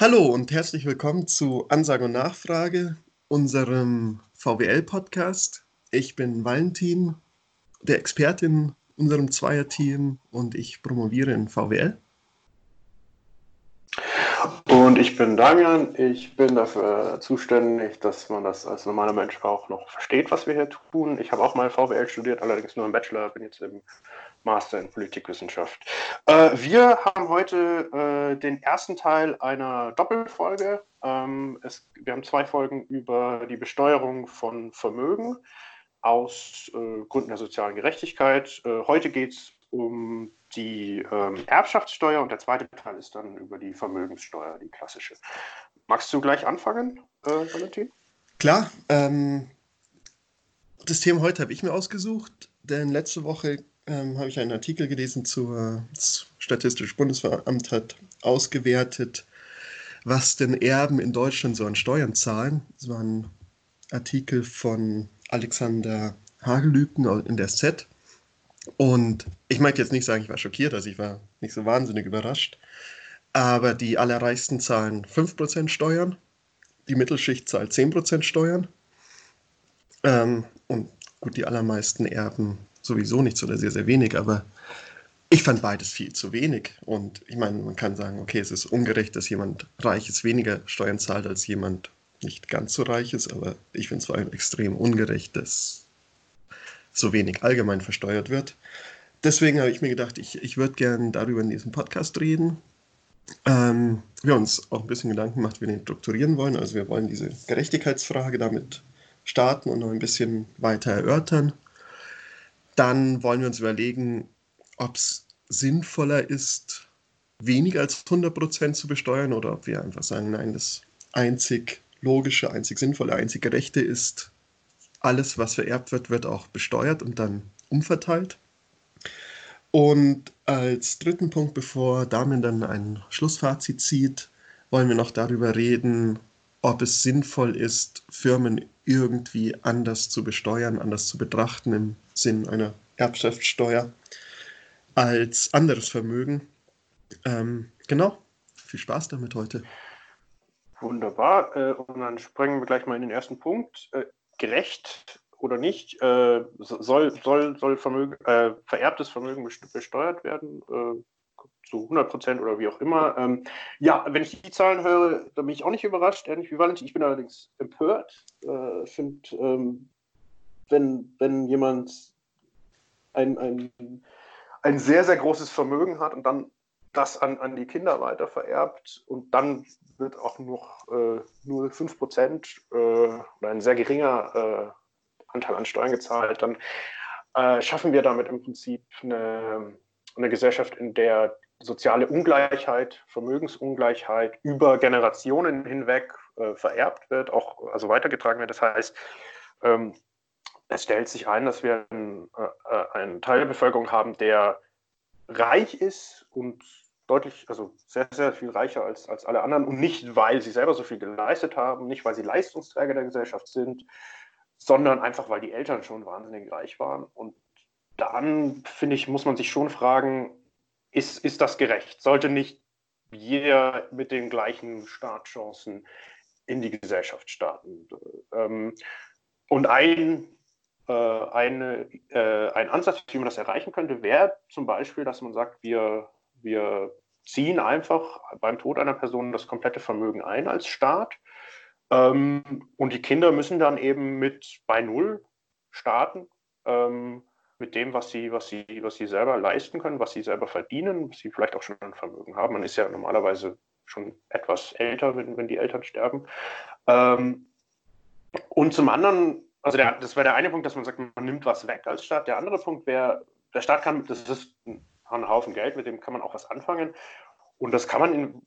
Hallo und herzlich willkommen zu Ansage und Nachfrage, unserem VWL-Podcast. Ich bin Valentin, der Experte in unserem Zweierteam und ich promoviere in VWL. Und ich bin Damian. Ich bin dafür zuständig, dass man das als normaler Mensch auch noch versteht, was wir hier tun. Ich habe auch mal VWL studiert, allerdings nur im Bachelor, bin jetzt im Master in Politikwissenschaft. Äh, wir haben heute äh, den ersten Teil einer Doppelfolge. Ähm, es, wir haben zwei Folgen über die Besteuerung von Vermögen aus äh, Gründen der sozialen Gerechtigkeit. Äh, heute geht es um die ähm, Erbschaftssteuer und der zweite Teil ist dann über die Vermögenssteuer, die klassische. Magst du gleich anfangen, äh, Valentin? Klar. Ähm, das Thema heute habe ich mir ausgesucht, denn letzte Woche ähm, habe ich einen Artikel gelesen zur das Statistische Bundesamt hat ausgewertet, was denn Erben in Deutschland so an Steuern zahlen. Das war ein Artikel von Alexander Hagelüken in der Z. Und ich möchte jetzt nicht sagen, ich war schockiert, also ich war nicht so wahnsinnig überrascht. Aber die allerreichsten zahlen 5% Steuern, die Mittelschicht zahlt 10% Steuern. Ähm, und gut, die allermeisten Erben sowieso nichts oder sehr, sehr wenig, aber ich fand beides viel zu wenig. Und ich meine, man kann sagen, okay, es ist ungerecht, dass jemand Reiches weniger Steuern zahlt als jemand nicht ganz so reich ist, aber ich finde es vor allem extrem ungerecht, dass so wenig allgemein versteuert wird. Deswegen habe ich mir gedacht, ich, ich würde gerne darüber in diesem Podcast reden. Ähm, wir haben uns auch ein bisschen Gedanken gemacht, wie wir den strukturieren wollen. Also wir wollen diese Gerechtigkeitsfrage damit starten und noch ein bisschen weiter erörtern. Dann wollen wir uns überlegen, ob es sinnvoller ist, weniger als 100% zu besteuern oder ob wir einfach sagen, nein, das einzig logische, einzig sinnvolle, einzig gerechte ist, alles, was vererbt wird, wird auch besteuert und dann umverteilt. Und als dritten Punkt, bevor Damian dann ein Schlussfazit zieht, wollen wir noch darüber reden, ob es sinnvoll ist, Firmen irgendwie anders zu besteuern, anders zu betrachten im Sinn einer Erbschaftssteuer als anderes Vermögen. Ähm, genau, viel Spaß damit heute. Wunderbar. Äh, und dann springen wir gleich mal in den ersten Punkt. Äh, gerecht oder nicht, äh, soll, soll, soll Vermögen, äh, vererbtes Vermögen besteuert werden? Zu 100 Prozent oder wie auch immer. Ähm, ja, wenn ich die Zahlen höre, dann bin ich auch nicht überrascht, ähnlich wie Valentin. Ich bin allerdings empört. Äh, finde, ähm, wenn, wenn jemand ein, ein, ein sehr, sehr großes Vermögen hat und dann das an, an die Kinder weiter vererbt und dann wird auch noch äh, nur 5 Prozent äh, oder ein sehr geringer äh, Anteil an Steuern gezahlt, dann äh, schaffen wir damit im Prinzip eine, eine Gesellschaft, in der soziale Ungleichheit, Vermögensungleichheit über Generationen hinweg äh, vererbt wird, auch also weitergetragen wird. Das heißt, ähm, es stellt sich ein, dass wir einen, äh, einen Teil der Bevölkerung haben, der reich ist und deutlich, also sehr, sehr viel reicher als, als alle anderen und nicht, weil sie selber so viel geleistet haben, nicht, weil sie Leistungsträger der Gesellschaft sind, sondern einfach, weil die Eltern schon wahnsinnig reich waren. Und dann, finde ich, muss man sich schon fragen, ist, ist das gerecht? Sollte nicht jeder mit den gleichen Startchancen in die Gesellschaft starten? Ähm, und ein, äh, eine, äh, ein Ansatz, wie man das erreichen könnte, wäre zum Beispiel, dass man sagt, wir, wir ziehen einfach beim Tod einer Person das komplette Vermögen ein als Staat. Ähm, und die Kinder müssen dann eben mit bei Null starten. Ähm, mit dem, was sie, was sie, was sie selber leisten können, was sie selber verdienen, was sie vielleicht auch schon ein Vermögen haben. Man ist ja normalerweise schon etwas älter, wenn, wenn die Eltern sterben. Ähm, und zum anderen, also der, das wäre der eine Punkt, dass man sagt, man nimmt was weg als Staat. Der andere Punkt wäre, der Staat kann, das ist ein Haufen Geld, mit dem kann man auch was anfangen. Und das kann man in,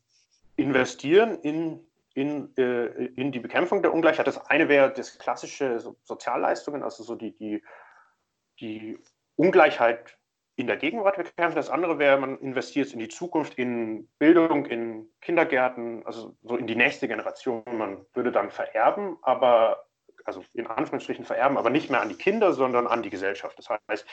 investieren in, in, äh, in die Bekämpfung der Ungleichheit. Das eine wäre das klassische so Sozialleistungen, also so die, die die Ungleichheit in der Gegenwart bekämpfen. Das andere wäre, man investiert in die Zukunft, in Bildung, in Kindergärten, also so in die nächste Generation. Man würde dann vererben, aber, also in Anführungsstrichen vererben, aber nicht mehr an die Kinder, sondern an die Gesellschaft. Das heißt,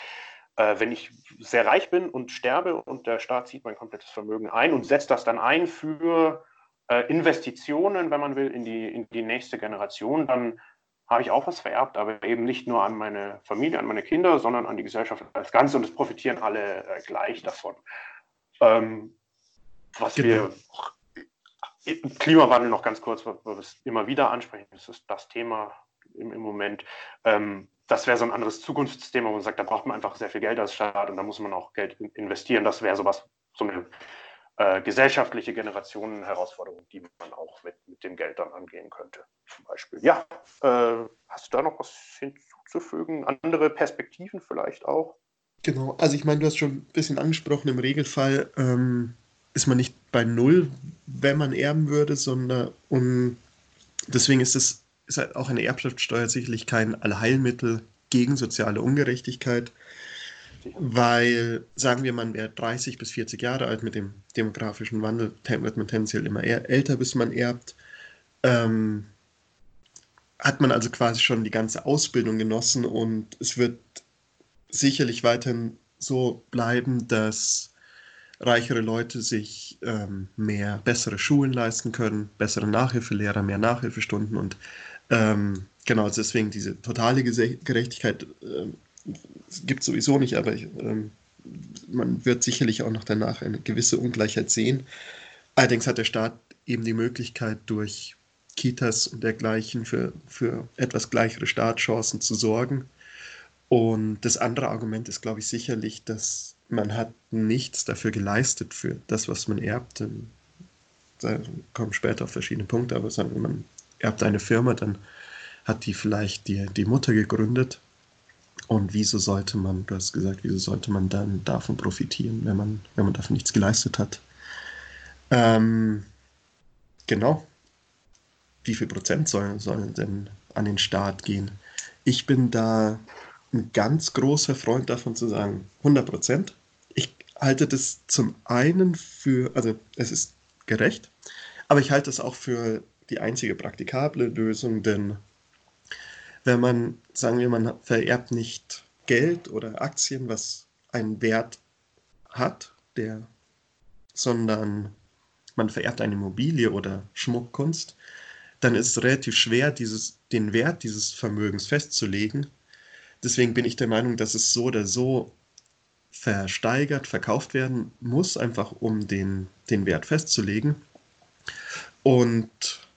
äh, wenn ich sehr reich bin und sterbe und der Staat zieht mein komplettes Vermögen ein und setzt das dann ein für äh, Investitionen, wenn man will, in die, in die nächste Generation, dann habe ich auch was vererbt, aber eben nicht nur an meine Familie, an meine Kinder, sondern an die Gesellschaft als Ganze und es profitieren alle äh, gleich davon. Ähm, was genau. wir Klimawandel noch ganz kurz, weil wir es immer wieder ansprechen, das ist das Thema im, im Moment. Ähm, das wäre so ein anderes Zukunftsthema, wo man sagt, da braucht man einfach sehr viel Geld als Staat und da muss man auch Geld investieren. Das wäre sowas, so eine äh, gesellschaftliche Generationenherausforderung, die man auch mit, mit dem Geld dann angehen könnte, zum Beispiel. Ja, äh, hast du da noch was hinzuzufügen? Andere Perspektiven vielleicht auch? Genau, also ich meine, du hast schon ein bisschen angesprochen, im Regelfall ähm, ist man nicht bei Null, wenn man erben würde, sondern um, deswegen ist es ist halt auch eine Erbschaftssteuer sicherlich kein Allheilmittel gegen soziale Ungerechtigkeit, weil, sagen wir, man wäre 30 bis 40 Jahre alt mit dem demografischen Wandel, wird man tendenziell immer älter, bis man erbt. Ähm, hat man also quasi schon die ganze Ausbildung genossen und es wird sicherlich weiterhin so bleiben, dass reichere Leute sich ähm, mehr bessere Schulen leisten können, bessere Nachhilfelehrer, mehr Nachhilfestunden und ähm, genau, also deswegen diese totale Gerechtigkeit äh, gibt es sowieso nicht, aber ich, ähm, man wird sicherlich auch noch danach eine gewisse Ungleichheit sehen. Allerdings hat der Staat eben die Möglichkeit, durch Kitas und dergleichen für, für etwas gleichere Startchancen zu sorgen. Und das andere Argument ist, glaube ich, sicherlich, dass man hat nichts dafür geleistet für das, was man erbt. Da kommen später auf verschiedene Punkte, aber sagen wir, man erbt eine Firma, dann hat die vielleicht die, die Mutter gegründet. Und wieso sollte man, du hast gesagt, wieso sollte man dann davon profitieren, wenn man, wenn man dafür nichts geleistet hat? Ähm, genau. Wie viel Prozent sollen, sollen denn an den Staat gehen? Ich bin da ein ganz großer Freund davon zu sagen, 100 Prozent. Ich halte das zum einen für, also es ist gerecht, aber ich halte es auch für die einzige praktikable Lösung, denn wenn man, sagen wir, man vererbt nicht Geld oder Aktien, was einen Wert hat, der, sondern man vererbt eine Immobilie oder Schmuckkunst, dann ist es relativ schwer, dieses, den Wert dieses Vermögens festzulegen. Deswegen bin ich der Meinung, dass es so oder so versteigert, verkauft werden muss, einfach um den, den Wert festzulegen. Und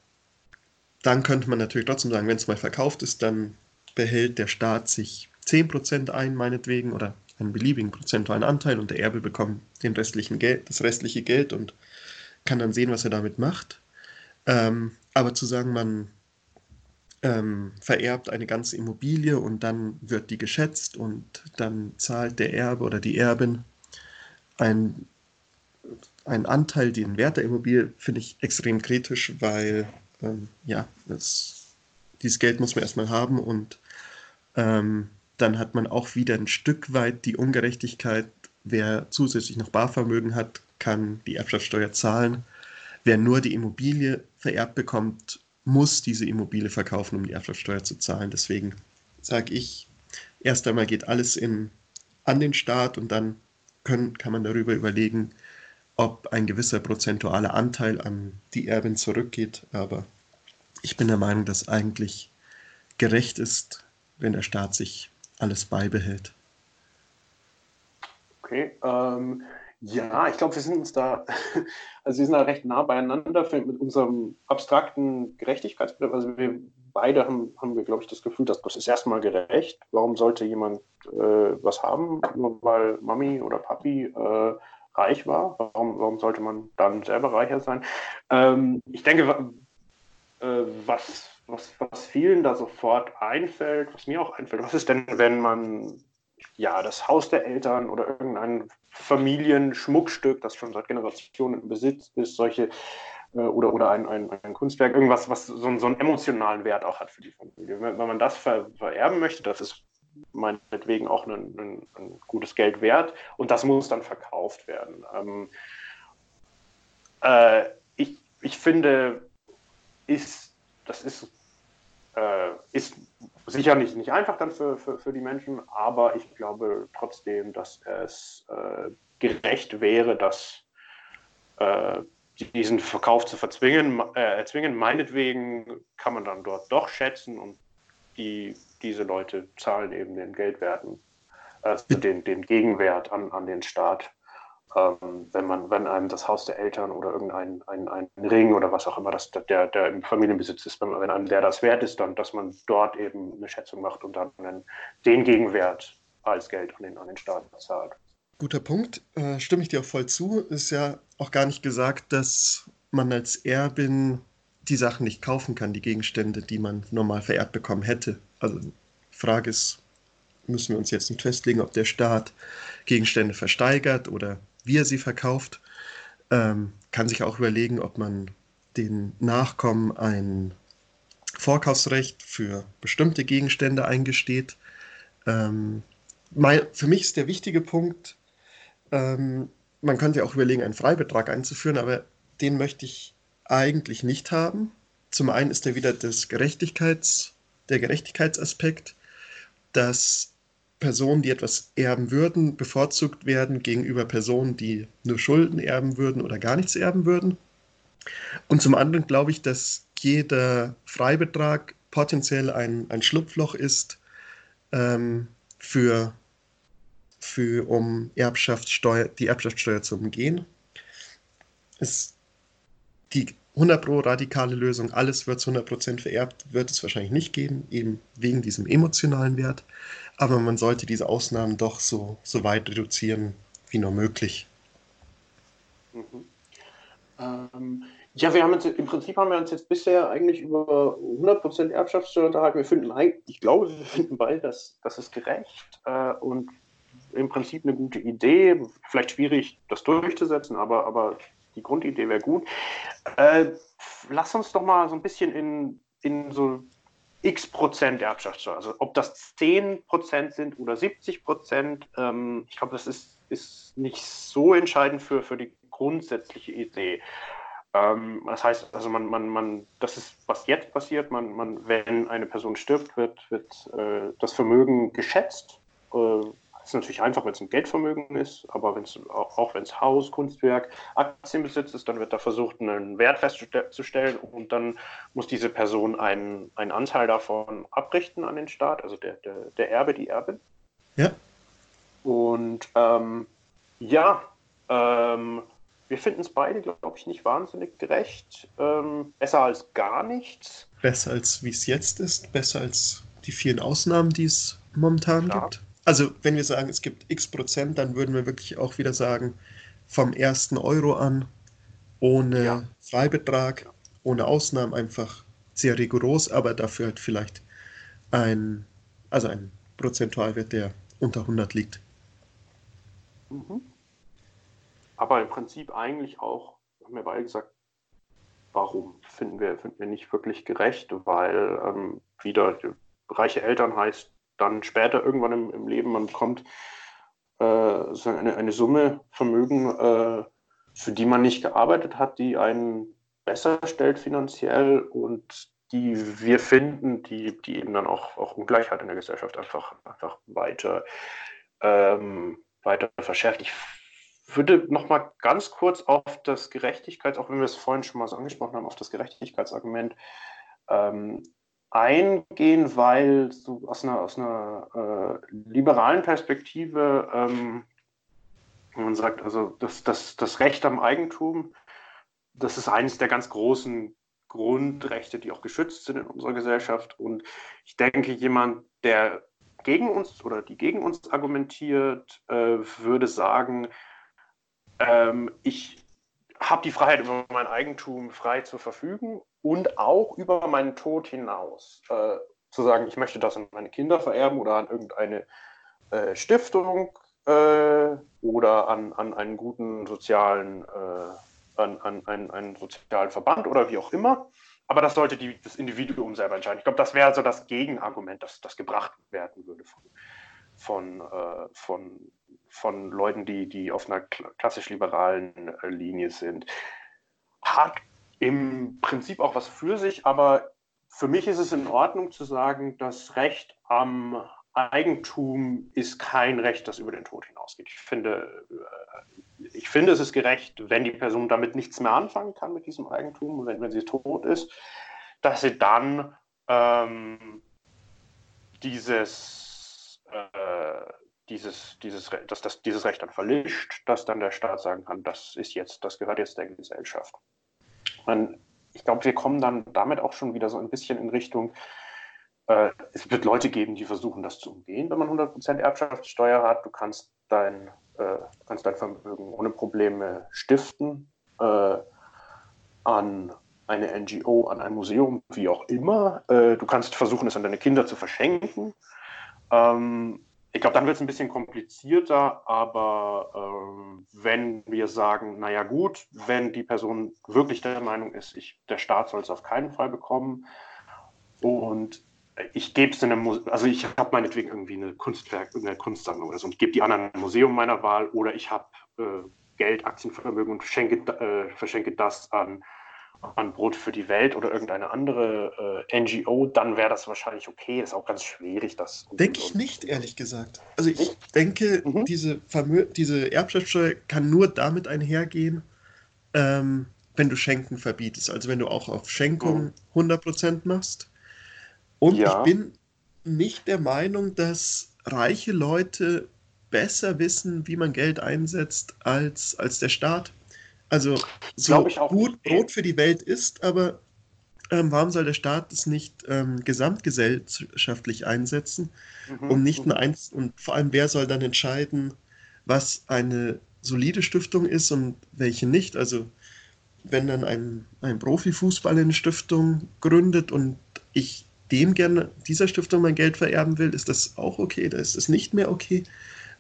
dann könnte man natürlich trotzdem sagen, wenn es mal verkauft ist, dann behält der Staat sich 10% ein, meinetwegen, oder einen beliebigen prozentualen Anteil und der Erbe bekommt den restlichen Geld, das restliche Geld und kann dann sehen, was er damit macht. Ähm, aber zu sagen, man ähm, vererbt eine ganze Immobilie und dann wird die geschätzt und dann zahlt der Erbe oder die Erbin einen Anteil, den Wert der Immobilie, finde ich extrem kritisch, weil ähm, ja, das, dieses Geld muss man erstmal haben und ähm, dann hat man auch wieder ein Stück weit die Ungerechtigkeit, wer zusätzlich noch Barvermögen hat, kann die Erbschaftssteuer zahlen. Wer nur die Immobilie vererbt bekommt, muss diese Immobilie verkaufen, um die Erbschaftssteuer zu zahlen. Deswegen sage ich, erst einmal geht alles in, an den Staat und dann können, kann man darüber überlegen, ob ein gewisser prozentualer Anteil an die Erbin zurückgeht. Aber ich bin der Meinung, dass eigentlich gerecht ist, wenn der Staat sich alles beibehält. Okay, ähm, ja, ich glaube, wir sind uns da, also wir sind da recht nah beieinander mit unserem abstrakten Gerechtigkeitsbegriff. Also wir beide haben, haben wir, glaube ich, das Gefühl, dass das ist erstmal gerecht. Warum sollte jemand äh, was haben, nur weil Mami oder Papi äh, reich war. Warum, warum sollte man dann selber reicher sein? Ähm, ich denke, äh, was, was, was vielen da sofort einfällt, was mir auch einfällt, was ist denn, wenn man ja, das Haus der Eltern oder irgendein Familienschmuckstück, das schon seit Generationen im Besitz ist, solche äh, oder, oder ein, ein, ein, Kunstwerk, irgendwas, was so, so, einen emotionalen Wert auch hat für die Familie. Wenn, wenn man das ver, vererben möchte, das ist meinetwegen auch ein, ein, ein, gutes Geld wert und das muss dann verkauft werden. Ähm, äh, ich, ich finde, ist, das ist, äh, ist sicher nicht, einfach dann für, für, für die Menschen, aber ich glaube trotzdem, dass es äh, gerecht wäre, dass äh, diesen Verkauf zu verzwingen, äh, erzwingen. Meinetwegen kann man dann dort doch schätzen und die, diese Leute zahlen eben den Geldwerten, also den, den Gegenwert an, an den Staat. Ähm, wenn man, wenn einem das Haus der Eltern oder irgendein ein, ein Ring oder was auch immer, das, der, der im Familienbesitz ist, wenn, wenn einem der das wert ist, dann, dass man dort eben eine Schätzung macht und dann den Gegenwert als Geld an den, an den Staat zahlt. Guter Punkt, äh, stimme ich dir auch voll zu. Ist ja auch gar nicht gesagt, dass man als Erbin die Sachen nicht kaufen kann, die Gegenstände, die man normal vererbt bekommen hätte. Also Frage ist, müssen wir uns jetzt nicht festlegen, ob der Staat Gegenstände versteigert oder wie er sie verkauft. Ähm, kann sich auch überlegen, ob man den Nachkommen ein Vorkaufsrecht für bestimmte Gegenstände eingesteht. Ähm, mein, für mich ist der wichtige Punkt, ähm, man könnte ja auch überlegen, einen Freibetrag einzuführen, aber den möchte ich eigentlich nicht haben. Zum einen ist da wieder das Gerechtigkeits, der Gerechtigkeitsaspekt, dass Personen, die etwas erben würden, bevorzugt werden gegenüber Personen, die nur Schulden erben würden oder gar nichts erben würden. Und zum anderen glaube ich, dass jeder Freibetrag potenziell ein, ein Schlupfloch ist ähm, für für, um Erbschaftssteuer, die Erbschaftssteuer zu umgehen. Es, die 100 Pro radikale Lösung, alles wird zu 100% vererbt, wird es wahrscheinlich nicht geben, eben wegen diesem emotionalen Wert. Aber man sollte diese Ausnahmen doch so, so weit reduzieren wie nur möglich. Mhm. Ähm, ja, wir haben uns im Prinzip haben wir uns jetzt bisher eigentlich über 100% Erbschaftssteuer unterhalten. Wir finden, ich glaube, wir finden beide, dass das ist gerecht äh, und im Prinzip eine gute Idee. Vielleicht schwierig, das durchzusetzen, aber, aber die Grundidee wäre gut. Äh, lass uns doch mal so ein bisschen in, in so x Prozent Erbschaftssteuer, also ob das 10 Prozent sind oder 70 Prozent, ähm, ich glaube, das ist, ist nicht so entscheidend für, für die grundsätzliche Idee. Ähm, das heißt, also man, man, man, das ist, was jetzt passiert, man, man, wenn eine Person stirbt, wird, wird äh, das Vermögen geschätzt. Äh, ist natürlich einfach, wenn es ein Geldvermögen ist, aber wenn's, auch, auch wenn es Haus, Kunstwerk, Aktienbesitz ist, dann wird da versucht, einen Wert festzustellen und dann muss diese Person einen, einen Anteil davon abrichten an den Staat, also der, der, der Erbe, die Erbin. Ja. Und ähm, ja, ähm, wir finden es beide, glaube ich, nicht wahnsinnig gerecht. Ähm, besser als gar nichts. Besser als wie es jetzt ist, besser als die vielen Ausnahmen, die es momentan Klar. gibt. Also, wenn wir sagen, es gibt x Prozent, dann würden wir wirklich auch wieder sagen, vom ersten Euro an, ohne ja. Freibetrag, ohne Ausnahmen, einfach sehr rigoros, aber dafür halt vielleicht ein, also ein Prozentualwert, der unter 100 liegt. Mhm. Aber im Prinzip eigentlich auch, haben wir beide gesagt, warum finden wir, finden wir nicht wirklich gerecht, weil ähm, wieder reiche Eltern heißt, dann später irgendwann im, im Leben, man bekommt äh, eine, eine Summe Vermögen, äh, für die man nicht gearbeitet hat, die einen besser stellt finanziell und die wir finden, die, die eben dann auch, auch Ungleichheit in der Gesellschaft einfach, einfach weiter, ähm, weiter verschärft. Ich würde noch mal ganz kurz auf das Gerechtigkeits, auch wenn wir es vorhin schon mal so angesprochen haben, auf das Gerechtigkeitsargument ähm, eingehen, weil so aus einer, aus einer äh, liberalen Perspektive ähm, man sagt, also das, das, das Recht am Eigentum, das ist eines der ganz großen Grundrechte, die auch geschützt sind in unserer Gesellschaft. Und ich denke, jemand, der gegen uns oder die gegen uns argumentiert, äh, würde sagen, ähm, ich habe die Freiheit, über mein Eigentum frei zu verfügen und auch über meinen Tod hinaus. Äh, zu sagen, ich möchte das an meine Kinder vererben oder an irgendeine äh, Stiftung äh, oder an, an einen guten sozialen, äh, an, an einen, einen, sozialen Verband oder wie auch immer. Aber das sollte die, das Individuum selber entscheiden. Ich glaube, das wäre so das Gegenargument, das, das gebracht werden würde von, von, äh, von, von Leuten, die, die auf einer klassisch liberalen äh, Linie sind. Hat im Prinzip auch was für sich, aber für mich ist es in Ordnung zu sagen, das Recht am Eigentum ist kein Recht, das über den Tod hinausgeht. Ich finde, äh, ich finde, es ist gerecht, wenn die Person damit nichts mehr anfangen kann mit diesem Eigentum, wenn, wenn sie tot ist, dass sie dann ähm, dieses, äh, dieses, dieses, dass das, dieses Recht dann verlischt, dass dann der Staat sagen kann, das ist jetzt, das gehört jetzt der Gesellschaft. Man, ich glaube, wir kommen dann damit auch schon wieder so ein bisschen in Richtung, äh, es wird Leute geben, die versuchen, das zu umgehen, wenn man 100% Erbschaftssteuer hat. Du kannst dein, äh, kannst dein Vermögen ohne Probleme stiften äh, an eine NGO, an ein Museum, wie auch immer. Äh, du kannst versuchen, es an deine Kinder zu verschenken. Ähm, ich glaube, dann wird es ein bisschen komplizierter, aber ähm, wenn wir sagen, naja gut, wenn die Person wirklich der Meinung ist, ich, der Staat soll es auf keinen Fall bekommen. Und ich gebe es in einem Museum, also ich habe meinetwegen irgendwie eine Kunstwerk, eine Kunstsammlung oder so und gebe die an ein Museum meiner Wahl oder ich habe äh, Geld, Aktienvermögen und verschenke, äh, verschenke das an an Brot für die Welt oder irgendeine andere äh, NGO, dann wäre das wahrscheinlich okay. Ist auch ganz schwierig, das. Denke ich nicht, ehrlich gesagt. Also ich nicht? denke, mhm. diese, diese Erbschaftssteuer kann nur damit einhergehen, ähm, wenn du Schenken verbietest. Also wenn du auch auf Schenkung mhm. 100% machst. Und ja. ich bin nicht der Meinung, dass reiche Leute besser wissen, wie man Geld einsetzt, als, als der Staat. Also so gut Brot für die Welt ist, aber ähm, warum soll der Staat es nicht ähm, gesamtgesellschaftlich einsetzen mhm. und nicht nur eins und vor allem wer soll dann entscheiden, was eine solide Stiftung ist und welche nicht? Also wenn dann ein, ein Profifußballer eine Stiftung gründet und ich dem gerne dieser Stiftung mein Geld vererben will, ist das auch okay, da ist es nicht mehr okay.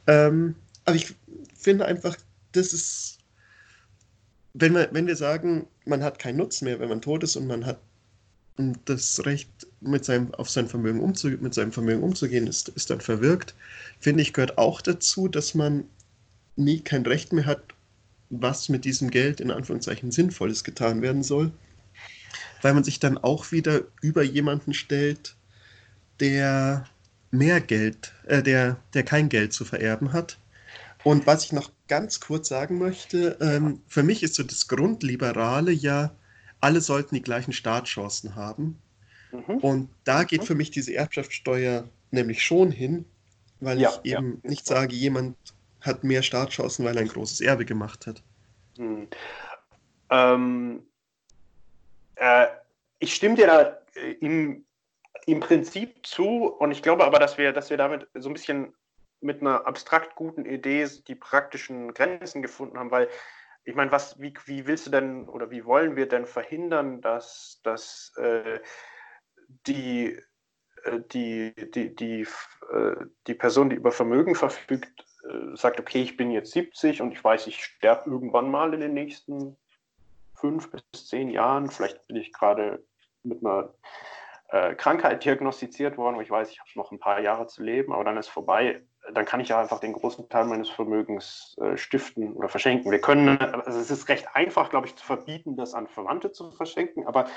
Ähm, aber ich finde einfach, das ist wenn, wir, wenn wir sagen, man hat keinen Nutzen mehr, wenn man tot ist und man hat das Recht, mit seinem, auf sein Vermögen umzu, mit seinem Vermögen umzugehen, ist, ist dann verwirkt, finde ich, gehört auch dazu, dass man nie kein Recht mehr hat, was mit diesem Geld in Anführungszeichen Sinnvolles getan werden soll, weil man sich dann auch wieder über jemanden stellt, der mehr Geld, äh, der, der kein Geld zu vererben hat. Und was ich noch ganz kurz sagen möchte, ähm, für mich ist so das Grundliberale ja, alle sollten die gleichen Startchancen haben. Mhm. Und da geht mhm. für mich diese Erbschaftssteuer nämlich schon hin, weil ja, ich eben ja. nicht sage, jemand hat mehr Startchancen, weil er ein großes Erbe gemacht hat. Mhm. Ähm, äh, ich stimme dir da äh, im, im Prinzip zu und ich glaube aber, dass wir, dass wir damit so ein bisschen mit einer abstrakt guten Idee die praktischen Grenzen gefunden haben, weil ich meine, was, wie, wie willst du denn oder wie wollen wir denn verhindern, dass, dass äh, die, äh, die, die, die, äh, die Person, die über Vermögen verfügt, äh, sagt, okay, ich bin jetzt 70 und ich weiß, ich sterbe irgendwann mal in den nächsten fünf bis zehn Jahren. Vielleicht bin ich gerade mit einer äh, Krankheit diagnostiziert worden, wo ich weiß, ich habe noch ein paar Jahre zu leben, aber dann ist vorbei dann kann ich ja einfach den großen Teil meines Vermögens äh, stiften oder verschenken. Wir können, also es ist recht einfach, glaube ich, zu verbieten, das an Verwandte zu verschenken, aber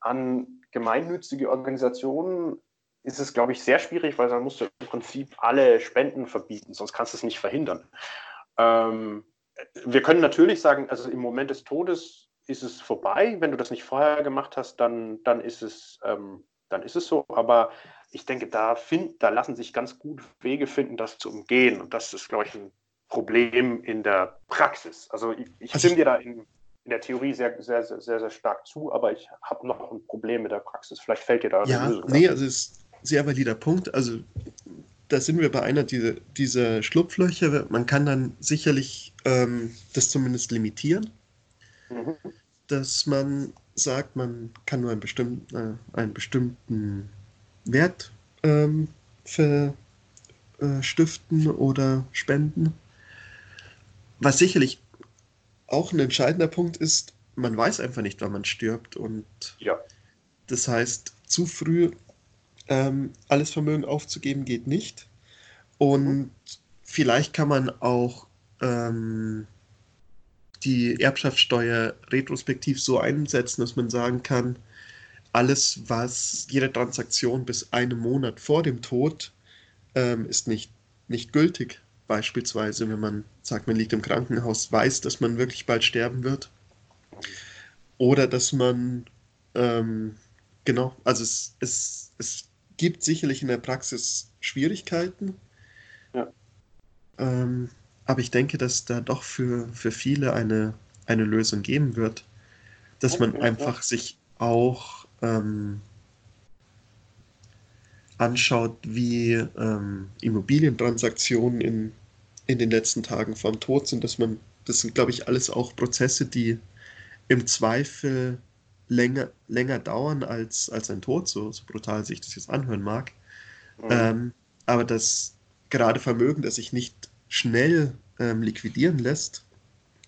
an gemeinnützige Organisationen ist es, glaube ich, sehr schwierig, weil dann musst du im Prinzip alle Spenden verbieten, sonst kannst du es nicht verhindern. Ähm, wir können natürlich sagen, also im Moment des Todes ist es vorbei. Wenn du das nicht vorher gemacht hast, dann, dann, ist, es, ähm, dann ist es so. Aber ich denke, da, find, da lassen sich ganz gut Wege finden, das zu umgehen. Und das ist, glaube ich, ein Problem in der Praxis. Also ich, ich also stimme dir da in, in, der Theorie sehr, sehr, sehr, sehr, sehr stark zu, aber ich habe noch ein Problem mit der Praxis. Vielleicht fällt dir da ja, eine Lösung. Nee, also es ist ein sehr valider Punkt. Also da sind wir bei einer dieser, dieser Schlupflöcher. Man kann dann sicherlich ähm, das zumindest limitieren, mhm. dass man sagt, man kann nur einen bestimmten, äh, einen bestimmten Wert ähm, für äh, Stiften oder Spenden. Was sicherlich auch ein entscheidender Punkt ist, man weiß einfach nicht, wann man stirbt. Und ja. das heißt, zu früh ähm, alles Vermögen aufzugeben geht nicht. Und mhm. vielleicht kann man auch ähm, die Erbschaftssteuer retrospektiv so einsetzen, dass man sagen kann, alles, was jede Transaktion bis einen Monat vor dem Tod ähm, ist nicht, nicht gültig. Beispielsweise, wenn man sagt, man liegt im Krankenhaus, weiß, dass man wirklich bald sterben wird. Oder dass man, ähm, genau, also es, es, es gibt sicherlich in der Praxis Schwierigkeiten. Ja. Ähm, aber ich denke, dass da doch für, für viele eine, eine Lösung geben wird. Dass Okay, man ja. einfach sich auch ähm, anschaut, wie ähm, Immobilientransaktionen in, in den letzten Tagen vom Tod sind, dass man, das sind, glaube ich, alles auch Prozesse, die im Zweifel länger, länger dauern als, als ein Tod, so, so brutal sich das jetzt anhören mag. Mhm. Ähm, aber das gerade Vermögen, das sich nicht schnell ähm, liquidieren lässt,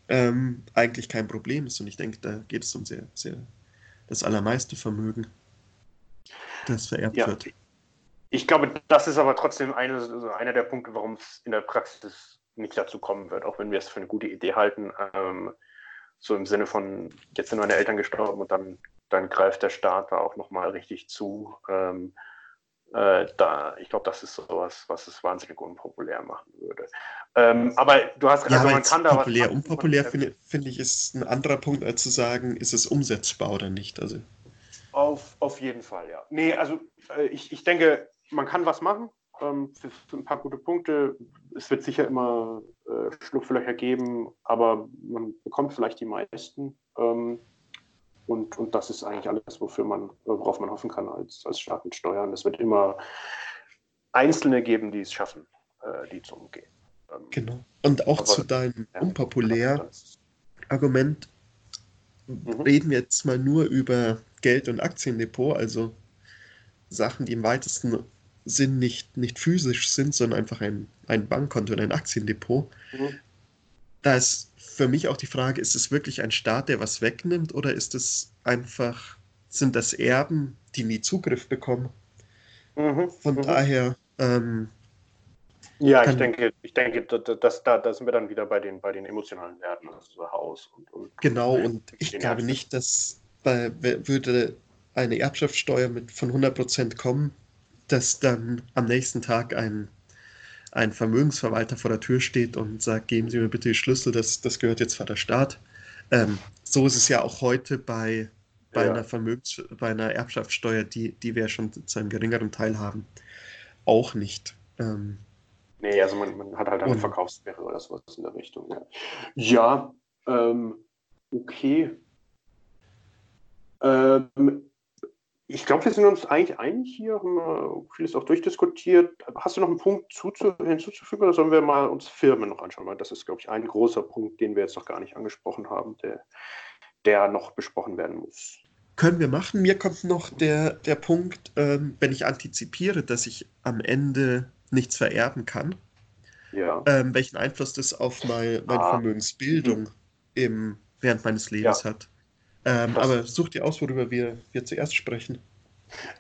ähm, eigentlich kein Problem ist. Und ich denke, da geht es um sehr, sehr das allermeiste Vermögen, das vererbt Ja. wird. Ich glaube, das ist aber trotzdem eine, also einer der Punkte, warum es in der Praxis nicht dazu kommen wird, auch wenn wir es für eine gute Idee halten. Ähm, so im Sinne von, jetzt sind meine Eltern gestorben und dann, dann greift der Staat da auch nochmal richtig zu. Ähm, äh, da, ich glaube, das ist sowas, was es wahnsinnig unpopulär machen würde. Ähm, aber du hast Ja, also man kann da was populär, machen. unpopulär finde finde ich, ist ein anderer Punkt, als zu sagen, ist es umsetzbar oder nicht. Also, Auf, auf jeden Fall, ja. Nee, also äh, ich, ich denke, man kann was machen. Ähm, für, für ein paar gute Punkte. Es wird sicher immer äh, Schlupflöcher geben, aber man bekommt vielleicht die meisten. Ähm, und, und das ist eigentlich alles, wofür man, worauf man hoffen kann als, als Staat mit Steuern. Es wird immer Einzelne geben, die es schaffen, äh, die zu umgehen. Ähm, genau. Und auch Aber- zu deinem ja, unpopulär das- Argument Mhm. reden wir jetzt mal nur über Geld- und Aktiendepot, also Sachen, die im weitesten Sinn nicht, nicht physisch sind, sondern einfach ein, ein Bankkonto und ein Aktiendepot. Mhm. Da ist für mich auch die Frage, ist es wirklich ein Staat, der was wegnimmt, oder ist es einfach, sind das Erben, die nie Zugriff bekommen? Mhm. Von Mhm. daher, ähm, Ja, ich denke, ich denke, da, da- da, sind wir dann wieder bei den, bei den emotionalen Werten, also so Haus und, und genau, und ich glaube nicht, dass bei, würde eine Erbschaftssteuer mit von 100% kommen, dass dann am nächsten Tag ein, ein Vermögensverwalter vor der Tür steht und sagt, geben Sie mir bitte die Schlüssel, das, das gehört jetzt Vater Staat. Ähm, so ist es ja auch heute bei, bei, Ja. einer Vermögens, bei einer Erbschaftssteuer, die, die wir schon zu einem geringeren Teil haben, auch nicht. Ähm, Nee, also man, man hat halt eine Verkaufssperre oder sowas in der Richtung. Ja, ja ähm, okay. Ähm, ich glaube, wir sind uns eigentlich einig hier, haben äh, vieles auch durchdiskutiert. Hast du noch einen Punkt zuzu hinzuzufügen oder sollen wir mal uns Firmen noch anschauen? Weil das ist, glaube ich, ein großer Punkt, den wir jetzt noch gar nicht angesprochen haben, der, der noch besprochen werden muss. Können wir machen. Mir kommt noch der, der Punkt, ähm, wenn ich antizipiere, dass ich am Ende nichts vererben kann, Ja. ähm, welchen Einfluss das auf mein, meine Ah. Vermögensbildung im, während meines Lebens hat. Ähm, aber such dir aus, worüber wir, wir zuerst sprechen.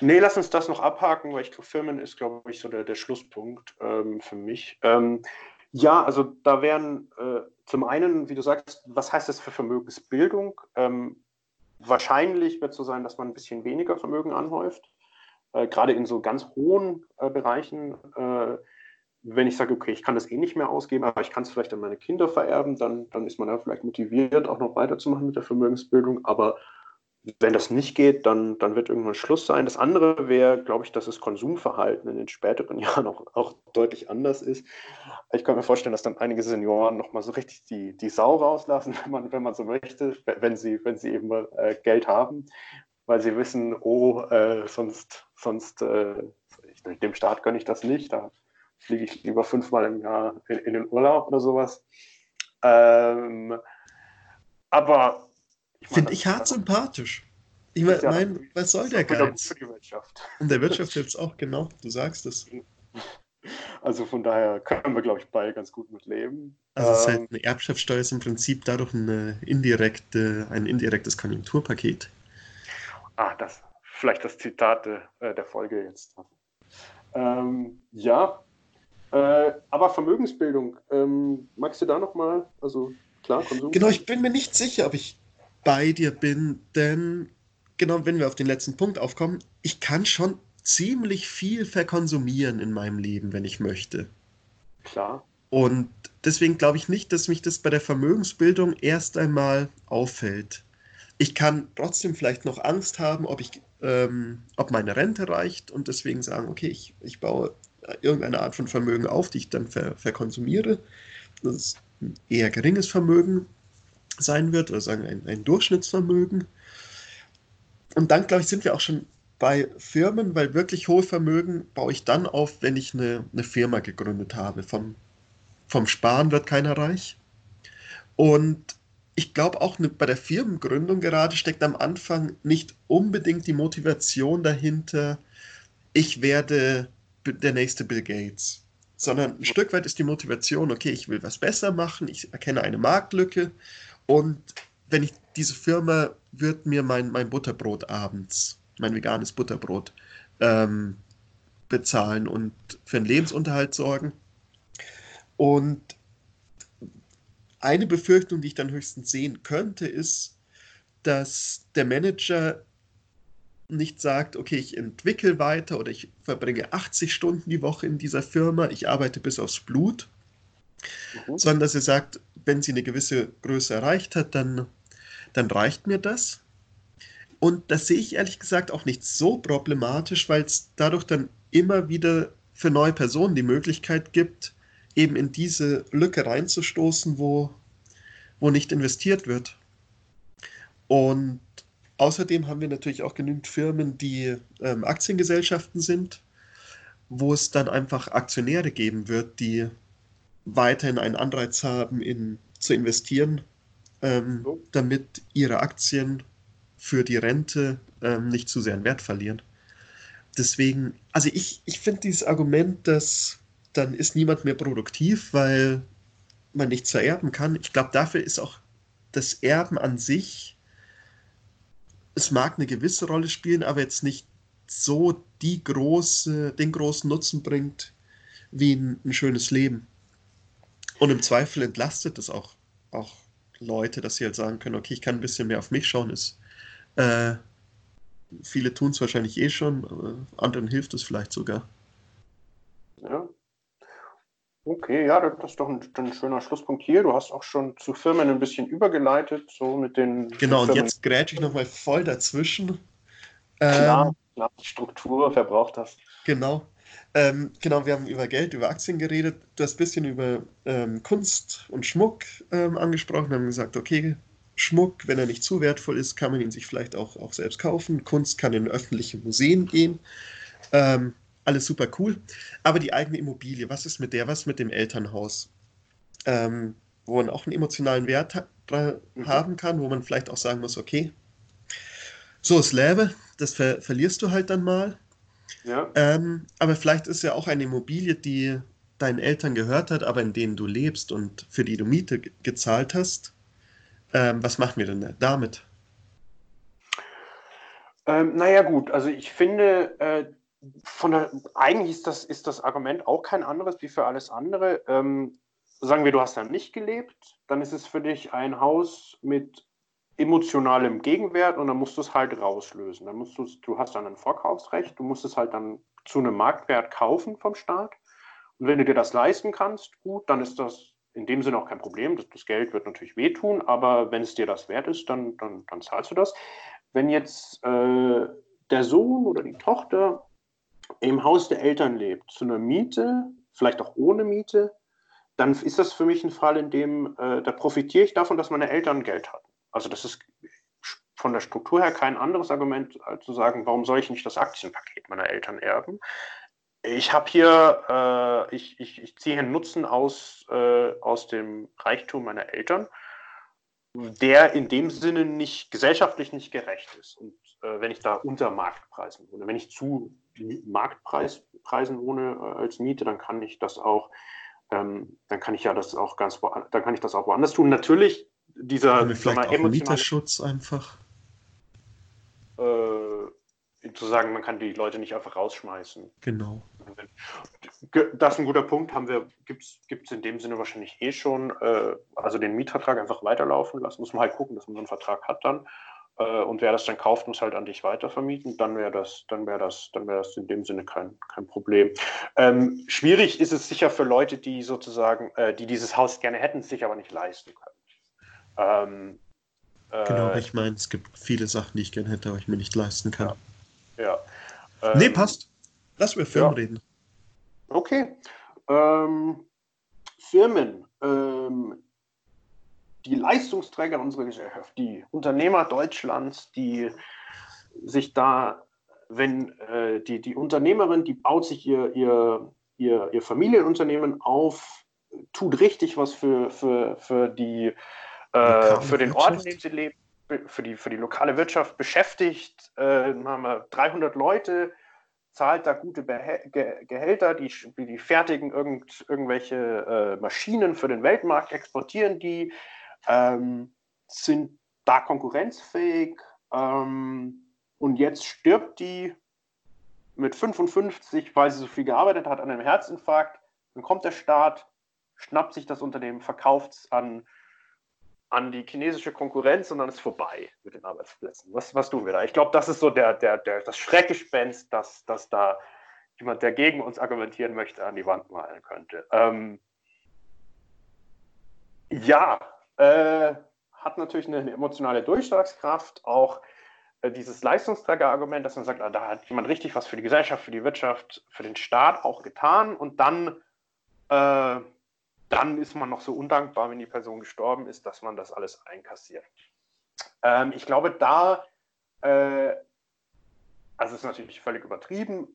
Nee, lass uns das noch abhaken, weil ich glaube, Firmen ist, glaube ich, so der, der Schlusspunkt ähm, für mich. Ähm, ja, also da wären äh, zum einen, wie du sagst, was heißt das für Vermögensbildung? Ähm, wahrscheinlich wird es so sein, dass man ein bisschen weniger Vermögen anhäuft, äh, gerade in so ganz hohen äh, Bereichen. Wenn ich sage, okay, ich kann das eh nicht mehr ausgeben, aber ich kann es vielleicht an meine Kinder vererben, dann, dann ist man da vielleicht motiviert, auch noch weiterzumachen mit der Vermögensbildung. Aber wenn das nicht geht, dann, dann wird irgendwann Schluss sein. Das andere wäre, glaube ich, dass das Konsumverhalten in den späteren Jahren auch, auch deutlich anders ist. Ich kann mir vorstellen, dass dann einige Senioren nochmal so richtig die, die Sau rauslassen, wenn man, wenn man so möchte, wenn sie, wenn sie eben mal äh, Geld haben, weil sie wissen, oh, äh, sonst, sonst äh, ich, dem Staat gönne ich das nicht, da fliege ich lieber fünfmal im Jahr in, in den Urlaub oder sowas. Ähm, aber Finde ich hart sympathisch. Ich meine, Ja. mein, was soll der Geiz? für die Wirtschaft. Und der Wirtschaft hilft es auch, genau, du sagst es. Also von daher können wir, glaube ich, beide ganz gut mit leben. Also es ist Ähm, halt eine Erbschaftssteuer ist im Prinzip dadurch eine indirekte, ein indirektes Konjunkturpaket. Ah, das vielleicht das Zitat äh, der Folge jetzt. Ähm, ja, äh, aber Vermögensbildung, ähm, magst du da nochmal, also klar, Konsum? Genau, ich bin mir nicht sicher, ob ich bei dir bin, denn genau, wenn wir auf den letzten Punkt aufkommen, ich kann schon ziemlich viel verkonsumieren in meinem Leben, wenn ich möchte. Klar. Und deswegen glaube ich nicht, dass mich das bei der Vermögensbildung erst einmal auffällt. Ich kann trotzdem vielleicht noch Angst haben, ob, ich, ähm, ob meine Rente reicht und deswegen sagen, okay, ich, ich baue irgendeine Art von Vermögen auf, die ich dann ver, verkonsumiere. Das ist ein eher geringes Vermögen sein wird, oder sagen ein, ein Durchschnittsvermögen. Und dann, glaube ich, sind wir auch schon bei Firmen, weil wirklich hohe Vermögen baue ich dann auf, wenn ich eine, eine Firma gegründet habe. Vom, vom Sparen wird keiner reich. Und ich glaube auch ne, bei der Firmengründung gerade steckt am Anfang nicht unbedingt die Motivation dahinter, ich werde der nächste Bill Gates, sondern ein Stück weit ist die Motivation, okay, ich will was besser machen, ich erkenne eine Marktlücke und wenn ich diese Firma wird mir mein, mein Butterbrot abends, mein veganes Butterbrot ähm, bezahlen und für einen Lebensunterhalt sorgen. Und eine Befürchtung, die ich dann höchstens sehen könnte, ist, dass der Manager nicht sagt, okay, ich entwickle weiter oder ich verbringe 80 Stunden die Woche in dieser Firma, ich arbeite bis aufs Blut, mhm. sondern dass er sagt, wenn sie eine gewisse Größe erreicht hat, dann, dann reicht mir das. Und das sehe ich ehrlich gesagt auch nicht so problematisch, weil es dadurch dann immer wieder für neue Personen die Möglichkeit gibt, eben in diese Lücke reinzustoßen, wo, wo nicht investiert wird. Und Außerdem haben wir natürlich auch genügend Firmen, die ähm, Aktiengesellschaften sind, wo es dann einfach Aktionäre geben wird, die weiterhin einen Anreiz haben, in, zu investieren, ähm, oh. damit ihre Aktien für die Rente ähm, nicht zu sehr an Wert verlieren. Deswegen, also ich, ich finde dieses Argument, dass dann ist niemand mehr produktiv, weil man nichts vererben kann. Ich glaube, dafür ist auch das Erben an sich es mag eine gewisse Rolle spielen, aber jetzt nicht so die große, den großen Nutzen bringt wie ein, ein schönes Leben. Und im Zweifel entlastet es auch, auch Leute, dass sie halt sagen können, okay, ich kann ein bisschen mehr auf mich schauen. Ist, äh, viele tun es wahrscheinlich eh schon, anderen hilft es vielleicht sogar. Ja, Okay, ja, das ist doch ein, ein, schöner Schlusspunkt hier. Du hast auch schon zu Firmen ein bisschen übergeleitet, so mit den. Genau, und jetzt grätsche ich nochmal voll dazwischen. Klar, ähm, klar, Struktur verbraucht das. Genau. Ähm, genau, wir haben über Geld, über Aktien geredet. Du hast ein bisschen über ähm, Kunst und Schmuck ähm, angesprochen. Haben gesagt, okay, Schmuck, wenn er nicht zu wertvoll ist, kann man ihn sich vielleicht auch, auch selbst kaufen. Kunst kann in öffentliche Museen gehen. Ähm, alles super cool. Aber die eigene Immobilie, was ist mit der, was mit dem Elternhaus? Ähm, wo man auch einen emotionalen Wert ha mhm. haben kann, wo man vielleicht auch sagen muss, okay, so ist Leben, das ver verlierst du halt dann mal. Ja. Ähm, aber vielleicht ist ja auch eine Immobilie, die deinen Eltern gehört hat, aber in denen du lebst und für die du Miete gezahlt hast. Ähm, was machen wir denn damit? Ähm, naja gut, also ich finde, äh, von der, eigentlich ist das, ist das Argument auch kein anderes wie für alles andere. Ähm, sagen wir, du hast da nicht gelebt, dann ist es für dich ein Haus mit emotionalem Gegenwert und dann musst du es halt rauslösen. Dann musst du, hast dann ein Vorkaufsrecht, du musst es halt dann zu einem Marktwert kaufen vom Staat. Und wenn du dir das leisten kannst, gut, dann ist das in dem Sinne auch kein Problem. Das, das Geld wird natürlich wehtun, aber wenn es dir das wert ist, dann, dann, dann zahlst du das. Wenn jetzt äh, der Sohn oder die Tochter im Haus der Eltern lebt, zu einer Miete, vielleicht auch ohne Miete, dann ist das für mich ein Fall, in dem, äh, da profitiere ich davon, dass meine Eltern Geld hatten. Also das ist von der Struktur her kein anderes Argument, als zu sagen, warum soll ich nicht das Aktienpaket meiner Eltern erben? Ich habe hier, äh, ich, ich, ich ziehe hier Nutzen aus, äh, aus dem Reichtum meiner Eltern, der in dem Sinne nicht gesellschaftlich nicht gerecht ist. Und äh, wenn ich da unter Marktpreisen wohne, wenn ich zu Marktpreisen wohne äh, als Miete, dann kann ich das auch, ähm, dann kann ich ja das auch ganz, dann kann ich das auch woanders tun. Natürlich dieser vielleicht auch Mieterschutz einfach. Äh, zu sagen, man kann die Leute nicht einfach rausschmeißen. Genau. Das ist ein guter Punkt, haben wir, gibt es in dem Sinne wahrscheinlich eh schon, äh, also den Mietvertrag einfach weiterlaufen lassen, muss man halt gucken, dass man so einen Vertrag hat dann. Äh, und wer das dann kauft, muss halt an dich weitervermieten. Dann wäre das, dann wäre das, dann wäre das in dem Sinne kein, kein Problem. Ähm, schwierig ist es sicher für Leute, die sozusagen, äh, die dieses Haus gerne hätten, sich aber nicht leisten können. Ähm, genau, äh, ich meine, es gibt viele Sachen, die ich gerne hätte, aber ich mir nicht leisten kann. Ja. ja. Ähm, nee, passt. Lass über Firmen ja. reden. Okay. Ähm, Firmen. Ähm, die Leistungsträger unserer Gesellschaft, die Unternehmer Deutschlands, die sich da, wenn äh, die, die Unternehmerin, die baut sich ihr, ihr, ihr, ihr Familienunternehmen auf, tut richtig was für, für, für, die, äh, für den Ort, in dem sie lebt, für die, für die lokale Wirtschaft beschäftigt, äh, haben wir 300 Leute, zahlt da gute Behä Ge Gehälter, die, die fertigen irgend, irgendwelche äh, Maschinen für den Weltmarkt, exportieren die, ähm, sind da konkurrenzfähig ähm, und jetzt stirbt die mit 55, weil sie so viel gearbeitet hat, an einem Herzinfarkt. Dann kommt der Staat, schnappt sich das Unternehmen, verkauft es an, an die chinesische Konkurrenz und dann ist vorbei mit den Arbeitsplätzen. Was, was tun wir da? Ich glaube, das ist so der, der, der, das Schreckgespenst, dass, dass da jemand, der gegen uns argumentieren möchte, an die Wand malen könnte. Ähm, ja, äh, hat natürlich eine, emotionale Durchschlagskraft, auch äh, dieses Leistungsträgerargument, dass man sagt, ah, da hat jemand richtig was für die Gesellschaft, für die Wirtschaft, für den Staat auch getan und dann, äh, dann ist man noch so undankbar, wenn die Person gestorben ist, dass man das alles einkassiert. Ähm, ich glaube, da, äh, also ist natürlich völlig übertrieben,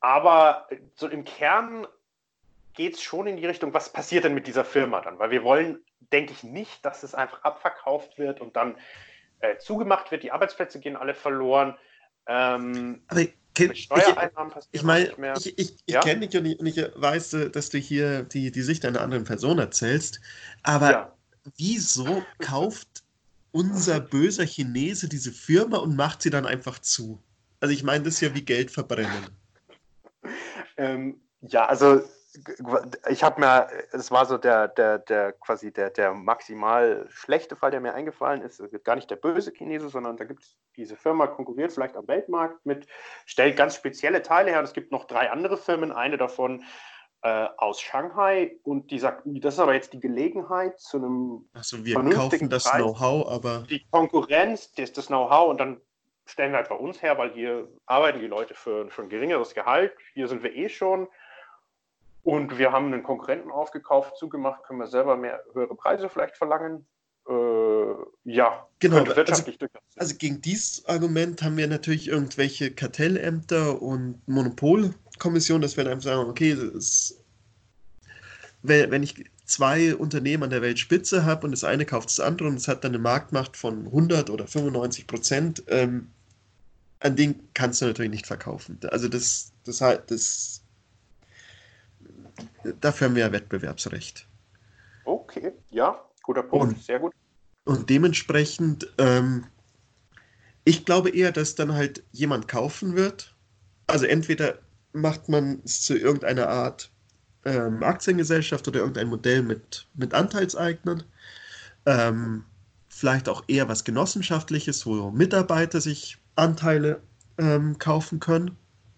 aber so im Kern geht es schon in die Richtung, was passiert denn mit dieser Firma dann? Weil wir wollen, denke ich, nicht, dass es einfach abverkauft wird und dann äh, zugemacht wird. Die Arbeitsplätze gehen alle verloren. Ähm, Aber Steuereinnahmen passieren ich meine, ich, ich, ich ja? kenne dich und ich, und ich, weiß, dass du hier die, die Sicht einer anderen Person erzählst. Aber ja. wieso kauft unser böser Chinese diese Firma und macht sie dann einfach zu? Also ich meine, das ist ja wie Geld verbrennen. Ähm, ja, also ich habe mir, es war so der, der, der quasi der, der maximal schlechte Fall, der mir eingefallen ist. Es gibt gar nicht der böse Chinese, sondern da gibt es diese Firma, konkurriert vielleicht am Weltmarkt mit, stellt ganz spezielle Teile her. Und es gibt noch drei andere Firmen, eine davon äh, aus Shanghai. Und die sagt, das ist aber jetzt die Gelegenheit zu einem. Achso, wir kaufen das Know-how, aber. Die Konkurrenz, das, das Know-how und dann stellen wir halt bei uns her, weil hier arbeiten die Leute für, für ein geringeres Gehalt. Hier sind wir eh schon. Und wir haben einen Konkurrenten aufgekauft, zugemacht, können wir selber mehr höhere Preise vielleicht verlangen. Äh, ja, genau. Also, also, gegen dieses Argument haben wir natürlich irgendwelche Kartellämter und Monopolkommissionen, dass wir dann einfach sagen, okay, ist, wenn, wenn ich zwei Unternehmen an der Weltspitze habe und das eine kauft das andere und es hat dann eine Marktmacht von 100 oder 95 Prozent, ähm, an den kannst du natürlich nicht verkaufen. Also das, das, das dafür haben wir ja Wettbewerbsrecht. Okay, ja, guter Punkt, und, sehr gut. Und dementsprechend, ähm, ich glaube eher, dass dann halt jemand kaufen wird. Also entweder macht man es zu irgendeiner Art ähm, Aktiengesellschaft oder irgendein Modell mit, mit Anteilseignern. Ähm, vielleicht auch eher was Genossenschaftliches, wo Mitarbeiter sich Anteile ähm, kaufen können.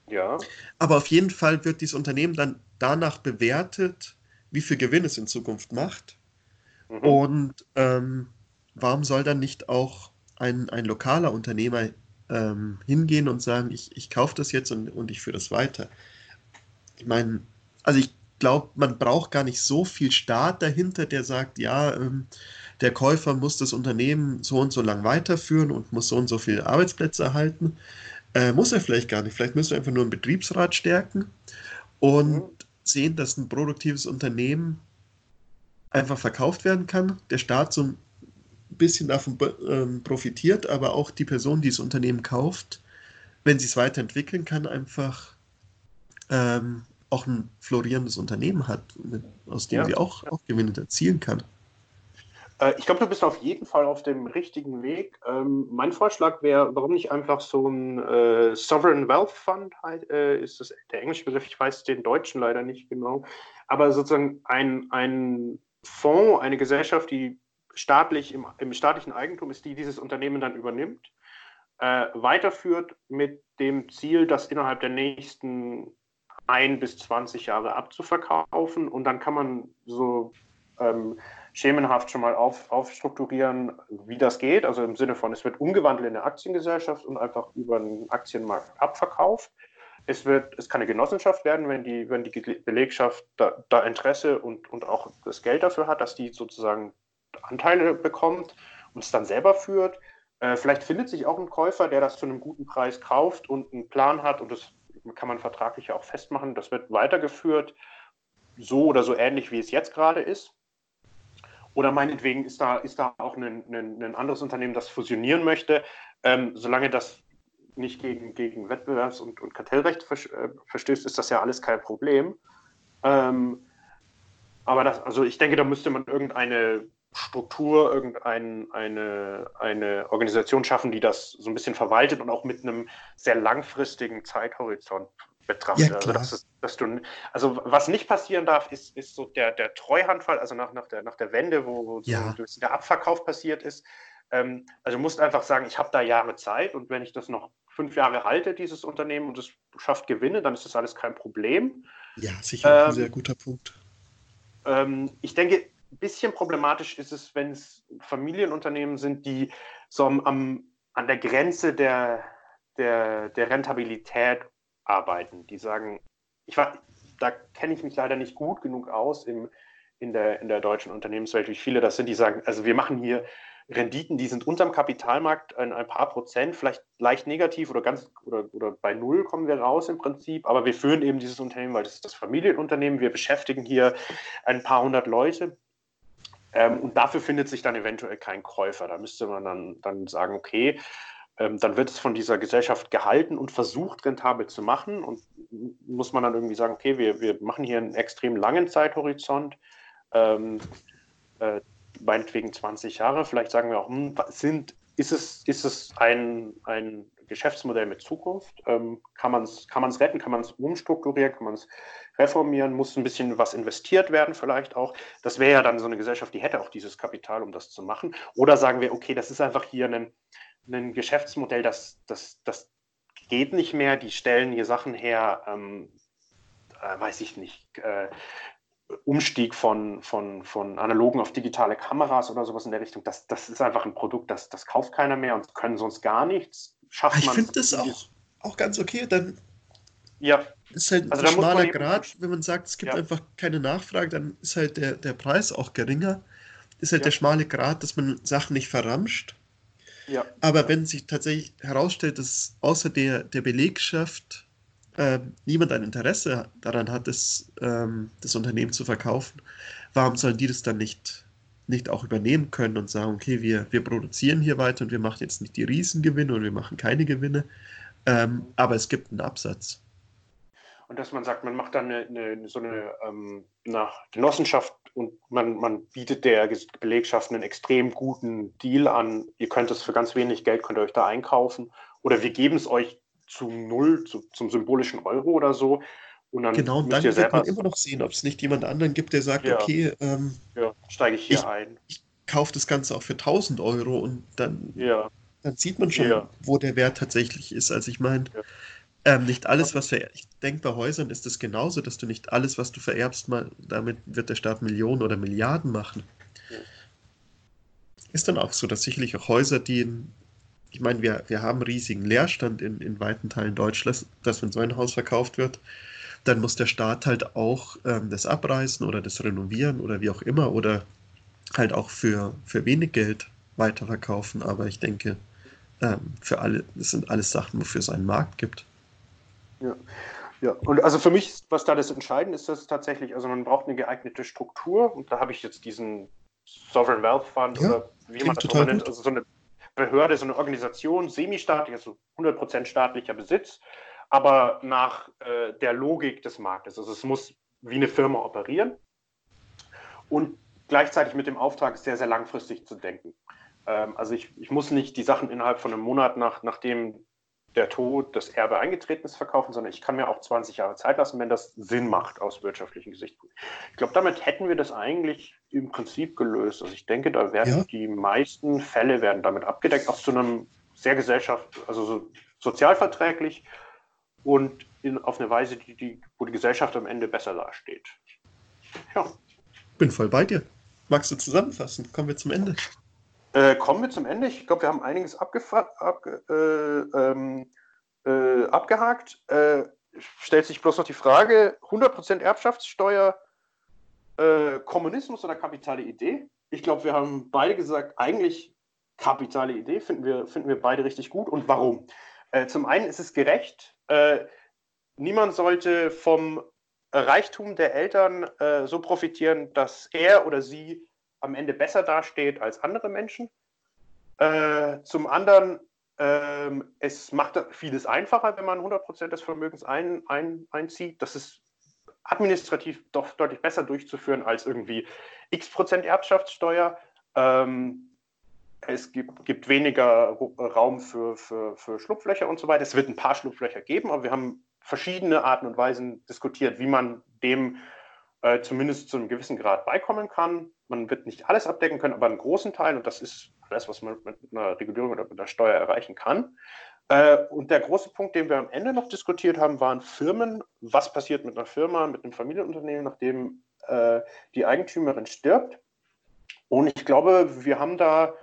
Ja. Aber auf jeden Fall wird dieses Unternehmen dann danach bewertet, wie viel Gewinn es in Zukunft macht. Mhm. Und ähm, warum soll dann nicht auch ein, ein lokaler Unternehmer ähm, hingehen und sagen, ich, ich kaufe das jetzt und, und ich führe das weiter? Ich meine, also ich glaube, man braucht gar nicht so viel Staat dahinter, der sagt, ja, ähm, der Käufer muss das Unternehmen so und so lang weiterführen und muss so und so viele Arbeitsplätze erhalten. Äh, muss er vielleicht gar nicht. Vielleicht müsste er einfach nur einen Betriebsrat stärken und mhm. sehen, dass ein produktives Unternehmen einfach verkauft werden kann. Der Staat so ein bisschen davon ähm, profitiert, aber auch die Person, die das Unternehmen kauft, wenn sie es weiterentwickeln kann, einfach ähm, auch ein florierendes Unternehmen hat, aus dem ja, sie auch, auch Gewinne erzielen kann. Äh, ich glaube, du bist auf jeden Fall auf dem richtigen Weg. Ähm, mein Vorschlag wäre, warum nicht einfach so ein äh, Sovereign Wealth Fund, äh, ist das der englische Begriff, ich weiß den deutschen leider nicht genau, aber sozusagen ein, ein Fonds, eine Gesellschaft, die staatlich im, im, staatlichen Eigentum ist, die dieses Unternehmen dann übernimmt, äh, weiterführt mit dem Ziel, das innerhalb der nächsten ein bis 20 Jahre abzuverkaufen. Und dann kann man so ähm, schemenhaft schon mal auf, aufstrukturieren, wie das geht. Also im Sinne von, es wird umgewandelt in eine Aktiengesellschaft und einfach über den Aktienmarkt abverkauft. Es, wird, es kann eine Genossenschaft werden, wenn die, wenn die Belegschaft da, da Interesse und, und auch das Geld dafür hat, dass die sozusagen Anteile bekommt und es dann selber führt. Äh, vielleicht findet sich auch ein Käufer, der das zu einem guten Preis kauft und einen Plan hat und das kann man vertraglich auch festmachen. Das wird weitergeführt, so oder so ähnlich, wie es jetzt gerade ist. Oder meinetwegen ist da, ist da auch ein, ein, ein anderes Unternehmen, das fusionieren möchte. Ähm, solange das nicht gegen, gegen Wettbewerbs- und, und Kartellrecht äh, verstößt, ist das ja alles kein Problem. Ähm, aber das, also ich denke, da müsste man irgendeine Struktur, irgendeine eine, eine Organisation schaffen, die das so ein bisschen verwaltet und auch mit einem sehr langfristigen Zeithorizont betrachtet. Ja, also, dass, dass du, also was nicht passieren darf, ist, ist so der, der Treuhandfall, also nach, nach, der, nach der Wende, wo, wo ja. so der Abverkauf passiert ist. Ähm, also du musst einfach sagen, ich habe da Jahre Zeit und wenn ich das noch fünf Jahre halte, dieses Unternehmen, und es schafft Gewinne, dann ist das alles kein Problem. Ja, sicher, ähm, ein sehr guter Punkt. Ähm, ich denke, ein bisschen problematisch ist es, wenn es Familienunternehmen sind, die so am, an der Grenze der, der, der Rentabilität arbeiten. Die sagen, ich war, da kenne ich mich leider nicht gut genug aus im, in, der, in der deutschen Unternehmenswelt, wie viele das sind, die sagen, also wir machen hier Renditen, die sind unterm Kapitalmarkt ein, ein paar Prozent, vielleicht leicht negativ oder ganz oder, oder bei null kommen wir raus im Prinzip, aber wir führen eben dieses Unternehmen, weil das ist das Familienunternehmen, wir beschäftigen hier ein paar hundert Leute ähm, und dafür findet sich dann eventuell kein Käufer. Da müsste man dann, dann sagen, okay, ähm, dann wird es von dieser Gesellschaft gehalten und versucht, rentabel zu machen. Und muss man dann irgendwie sagen, okay, wir, wir machen hier einen extrem langen Zeithorizont, ähm, äh, meinetwegen 20 Jahre. Vielleicht sagen wir auch, hm, sind, ist es, ist es ein, ein Geschäftsmodell mit Zukunft? Ähm, kann man es kann retten? Kann man es umstrukturieren? Kann man es reformieren? Muss ein bisschen was investiert werden vielleicht auch? Das wäre ja dann so eine Gesellschaft, die hätte auch dieses Kapital, um das zu machen. Oder sagen wir, okay, das ist einfach hier ein, ein Geschäftsmodell, das, das, das geht nicht mehr. Die stellen hier Sachen her, ähm, äh, weiß ich nicht, äh, Umstieg von, von, von analogen auf digitale Kameras oder sowas in der Richtung, das, das ist einfach ein Produkt, das, das kauft keiner mehr und können sonst gar nichts schafft man. Ich finde das auch, auch ganz okay. Dann ja. ist halt also ein schmaler Grad, wenn man sagt, es gibt ja. einfach keine Nachfrage, dann ist halt der, der Preis auch geringer. Ist halt ja. der schmale Grad, dass man Sachen nicht verramscht. Ja. Aber wenn sich tatsächlich herausstellt, dass außer der, der Belegschaft äh, niemand ein Interesse daran hat, das, ähm, das Unternehmen zu verkaufen, warum sollen die das dann nicht nicht auch übernehmen können und sagen, okay, wir, wir produzieren hier weiter und wir machen jetzt nicht die Riesengewinne und wir machen keine Gewinne, ähm, aber es gibt einen Absatz. Und dass man sagt, man macht dann eine, eine, so eine ähm, nach Genossenschaft und man, man bietet der Belegschaft einen extrem guten Deal an. Ihr könnt es für ganz wenig Geld, könnt ihr euch da einkaufen. Oder wir geben es euch zu null, zu, zum symbolischen Euro oder so. Und dann genau, und dann wird man immer noch sehen, ob es nicht jemand anderen gibt, der sagt, ja. okay, ähm, ja, steige ich hier ich, ein. Ich kaufe das Ganze auch für 1000 Euro und dann, ja. dann sieht man schon, wo der Wert tatsächlich ist. Also ich meine, ähm, nicht alles, was vererbt, ich denke, bei Häusern ist es genauso, dass du nicht alles, was du vererbst, mal, damit wird der Staat Millionen oder Milliarden machen. Ist dann auch so, dass sicherlich auch Häuser, die ich meine, wir, wir haben riesigen Leerstand in, in weiten Teilen Deutschlands, dass wenn so ein Haus verkauft wird, dann muss der Staat halt auch ähm, das abreißen oder das renovieren oder wie auch immer oder halt auch für, für wenig Geld weiterverkaufen. Aber ich denke, ähm, für alle, das sind alles Sachen, wofür es einen Markt gibt. Ja. Ja, und also für mich, was da das Entscheidende ist, ist tatsächlich, also man braucht eine geeignete Struktur und da habe ich jetzt diesen Sovereign Wealth Fund ja, oder wie man das auch nennt, also so eine Behörde, so eine Organisation, semi-staatlich, also 100% staatlicher Besitz, aber nach äh, der Logik des Marktes. Also es muss wie eine Firma operieren und gleichzeitig mit dem Auftrag sehr, sehr langfristig zu denken. Ähm, also ich, ich muss nicht die Sachen innerhalb von einem Monat, nach, nachdem der Tod, das Erbe eingetreten ist, verkaufen, sondern ich kann mir auch 20 Jahre Zeit lassen, wenn das Sinn macht aus wirtschaftlichen Gesichtspunkten. Ich glaube, damit hätten wir das eigentlich im Prinzip gelöst. Also ich denke, da werden ja. die meisten Fälle werden damit abgedeckt, auch zu einem sehr gesellschaft, also so sozialverträglich und in, auf eine Weise, die, die, wo die Gesellschaft am Ende besser dasteht. Ja. Bin voll bei dir. Magst du zusammenfassen? Kommen wir zum Ende. Äh, kommen wir zum Ende. Ich glaube, wir haben einiges abge äh, ähm, äh, abgehakt. Äh, stellt sich bloß noch die Frage: 100% Erbschaftssteuer, äh, Kommunismus oder kapitale Idee? Ich glaube, wir haben beide gesagt, eigentlich kapitale Idee, finden wir, finden wir beide richtig gut. Und warum? Äh, zum einen ist es gerecht. niemand sollte vom Reichtum der Eltern so profitieren, dass er oder sie am Ende besser dasteht als andere Menschen. Äh, zum anderen, äh, es macht vieles einfacher, wenn man 100% des Vermögens ein, ein, einzieht. Das ist administrativ doch deutlich besser durchzuführen als irgendwie x Prozent Erbschaftssteuer. Ähm, es gibt, gibt, weniger Raum für, für, für Schlupflöcher und so weiter. Es wird ein paar Schlupflöcher geben, aber wir haben verschiedene Arten und Weisen diskutiert, wie man dem äh, zumindest zu einem gewissen Grad beikommen kann. Man wird nicht alles abdecken können, aber einen großen Teil, und das ist alles, was man mit einer Regulierung oder mit einer Steuer erreichen kann. Äh, und der große Punkt, den wir am Ende noch diskutiert haben, waren Firmen. Was passiert mit einer Firma, mit einem Familienunternehmen, nachdem äh, die Eigentümerin stirbt? Und ich glaube, wir haben da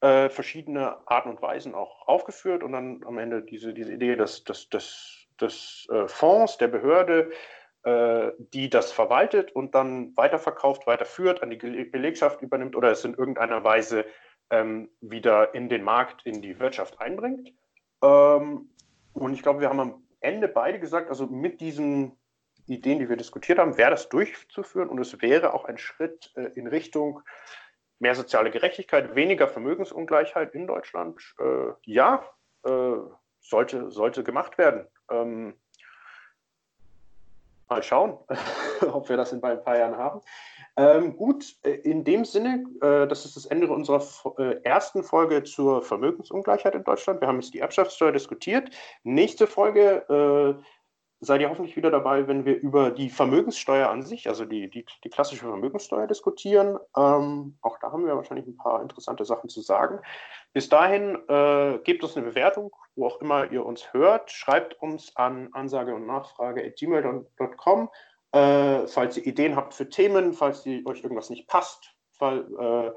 äh, verschiedene Arten und Weisen auch aufgeführt und dann am Ende diese, diese Idee des, des, des, des Fonds, der Behörde, die das verwaltet und dann weiterverkauft, weiterführt, an die Belegschaft übernimmt oder es in irgendeiner Weise ähm, wieder in den Markt, in die Wirtschaft einbringt. Ähm, und ich glaube, wir haben am Ende beide gesagt, also mit diesen Ideen, die wir diskutiert haben, wäre das durchzuführen und es wäre auch ein Schritt äh, in Richtung mehr soziale Gerechtigkeit, weniger Vermögensungleichheit in Deutschland. Äh, ja, äh, sollte, sollte gemacht werden. Ähm, mal schauen, ob wir das in ein paar Jahren haben. Ähm, gut, äh, in dem Sinne, äh, das ist das Ende unserer äh, ersten Folge zur Vermögensungleichheit in Deutschland. Wir haben jetzt die Erbschaftssteuer diskutiert. Nächste Folge äh, seid ihr hoffentlich wieder dabei, wenn wir über die Vermögenssteuer an sich, also die, die, die klassische Vermögenssteuer diskutieren. Ähm, auch da haben wir wahrscheinlich ein paar interessante Sachen zu sagen. Bis dahin äh, gebt uns eine Bewertung, wo auch immer ihr uns hört. Schreibt uns an ansage und nachfrage at gmail.com, äh, falls ihr Ideen habt für Themen, falls die, euch irgendwas nicht passt. Weil, äh,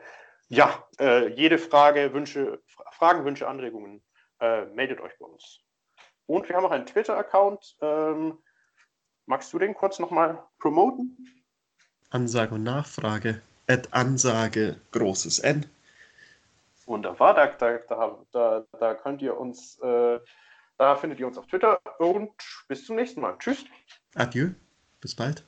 ja, äh, jede Frage, Wünsche, Fragen, Wünsche, Anregungen, äh, meldet euch bei uns. Und wir haben auch einen Twitter-Account. Ähm, magst du den kurz nochmal promoten? Ansage und Nachfrage. At Ansage, großes N. Wunderbar, da, da, da, da könnt ihr uns, äh, da findet ihr uns auf Twitter und bis zum nächsten Mal. Tschüss. Adieu, bis bald.